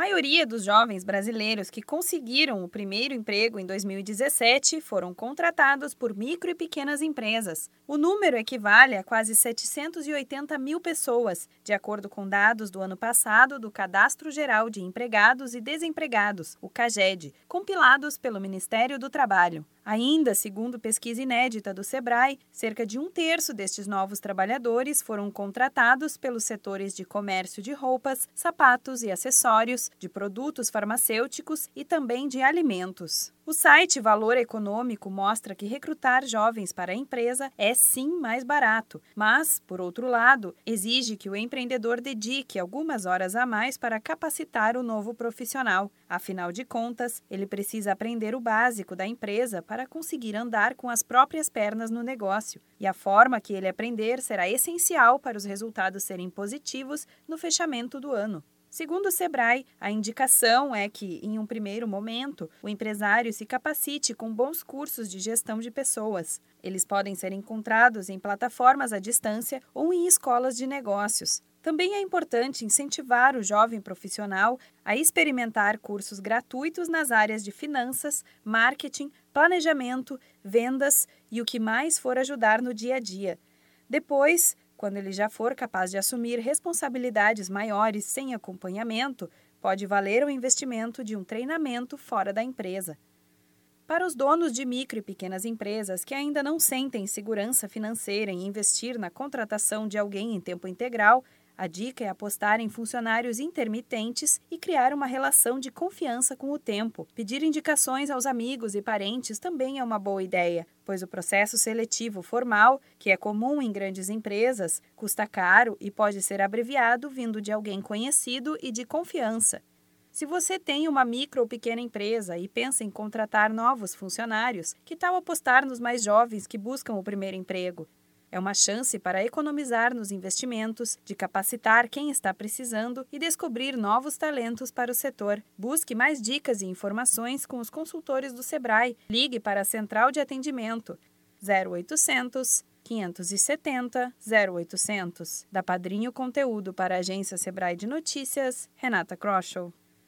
maioria dos jovens brasileiros que conseguiram o primeiro emprego em 2017 foram contratados por micro e pequenas empresas. O número equivale a quase 780 mil pessoas, de acordo com dados do ano passado do Cadastro Geral de Empregados e Desempregados, o CAGED, compilados pelo Ministério do Trabalho. Ainda, segundo pesquisa inédita do Sebrae, cerca de um terço destes novos trabalhadores foram contratados pelos setores de comércio de roupas, sapatos e acessórios, de produtos farmacêuticos e também de alimentos. O site Valor Econômico mostra que recrutar jovens para a empresa é sim mais barato, mas, por outro lado, exige que o empreendedor dedique algumas horas a mais para capacitar o novo profissional. Afinal de contas, ele precisa aprender o básico da empresa para conseguir andar com as próprias pernas no negócio, e a forma que ele aprender será essencial para os resultados serem positivos no fechamento do ano. Segundo o Sebrae, a indicação é que, em um primeiro momento, o empresário se capacite com bons cursos de gestão de pessoas. Eles podem ser encontrados em plataformas à distância ou em escolas de negócios. Também é importante incentivar o jovem profissional a experimentar cursos gratuitos nas áreas de finanças, marketing, planejamento, vendas e o que mais for ajudar no dia a dia. Depois, quando ele já for capaz de assumir responsabilidades maiores sem acompanhamento, pode valer o investimento de um treinamento fora da empresa. Para os donos de micro e pequenas empresas que ainda não sentem segurança financeira em investir na contratação de alguém em tempo integral, a dica é apostar em funcionários intermitentes e criar uma relação de confiança com o tempo. Pedir indicações aos amigos e parentes também é uma boa ideia, pois o processo seletivo formal, que é comum em grandes empresas, custa caro e pode ser abreviado vindo de alguém conhecido e de confiança. Se você tem uma micro ou pequena empresa e pensa em contratar novos funcionários, que tal apostar nos mais jovens que buscam o primeiro emprego? É uma chance para economizar nos investimentos, de capacitar quem está precisando e descobrir novos talentos para o setor. Busque mais dicas e informações com os consultores do Sebrae. Ligue para a Central de Atendimento 0800 570 0800. Da Padrinho Conteúdo para a Agência Sebrae de Notícias, Renata Kroschel.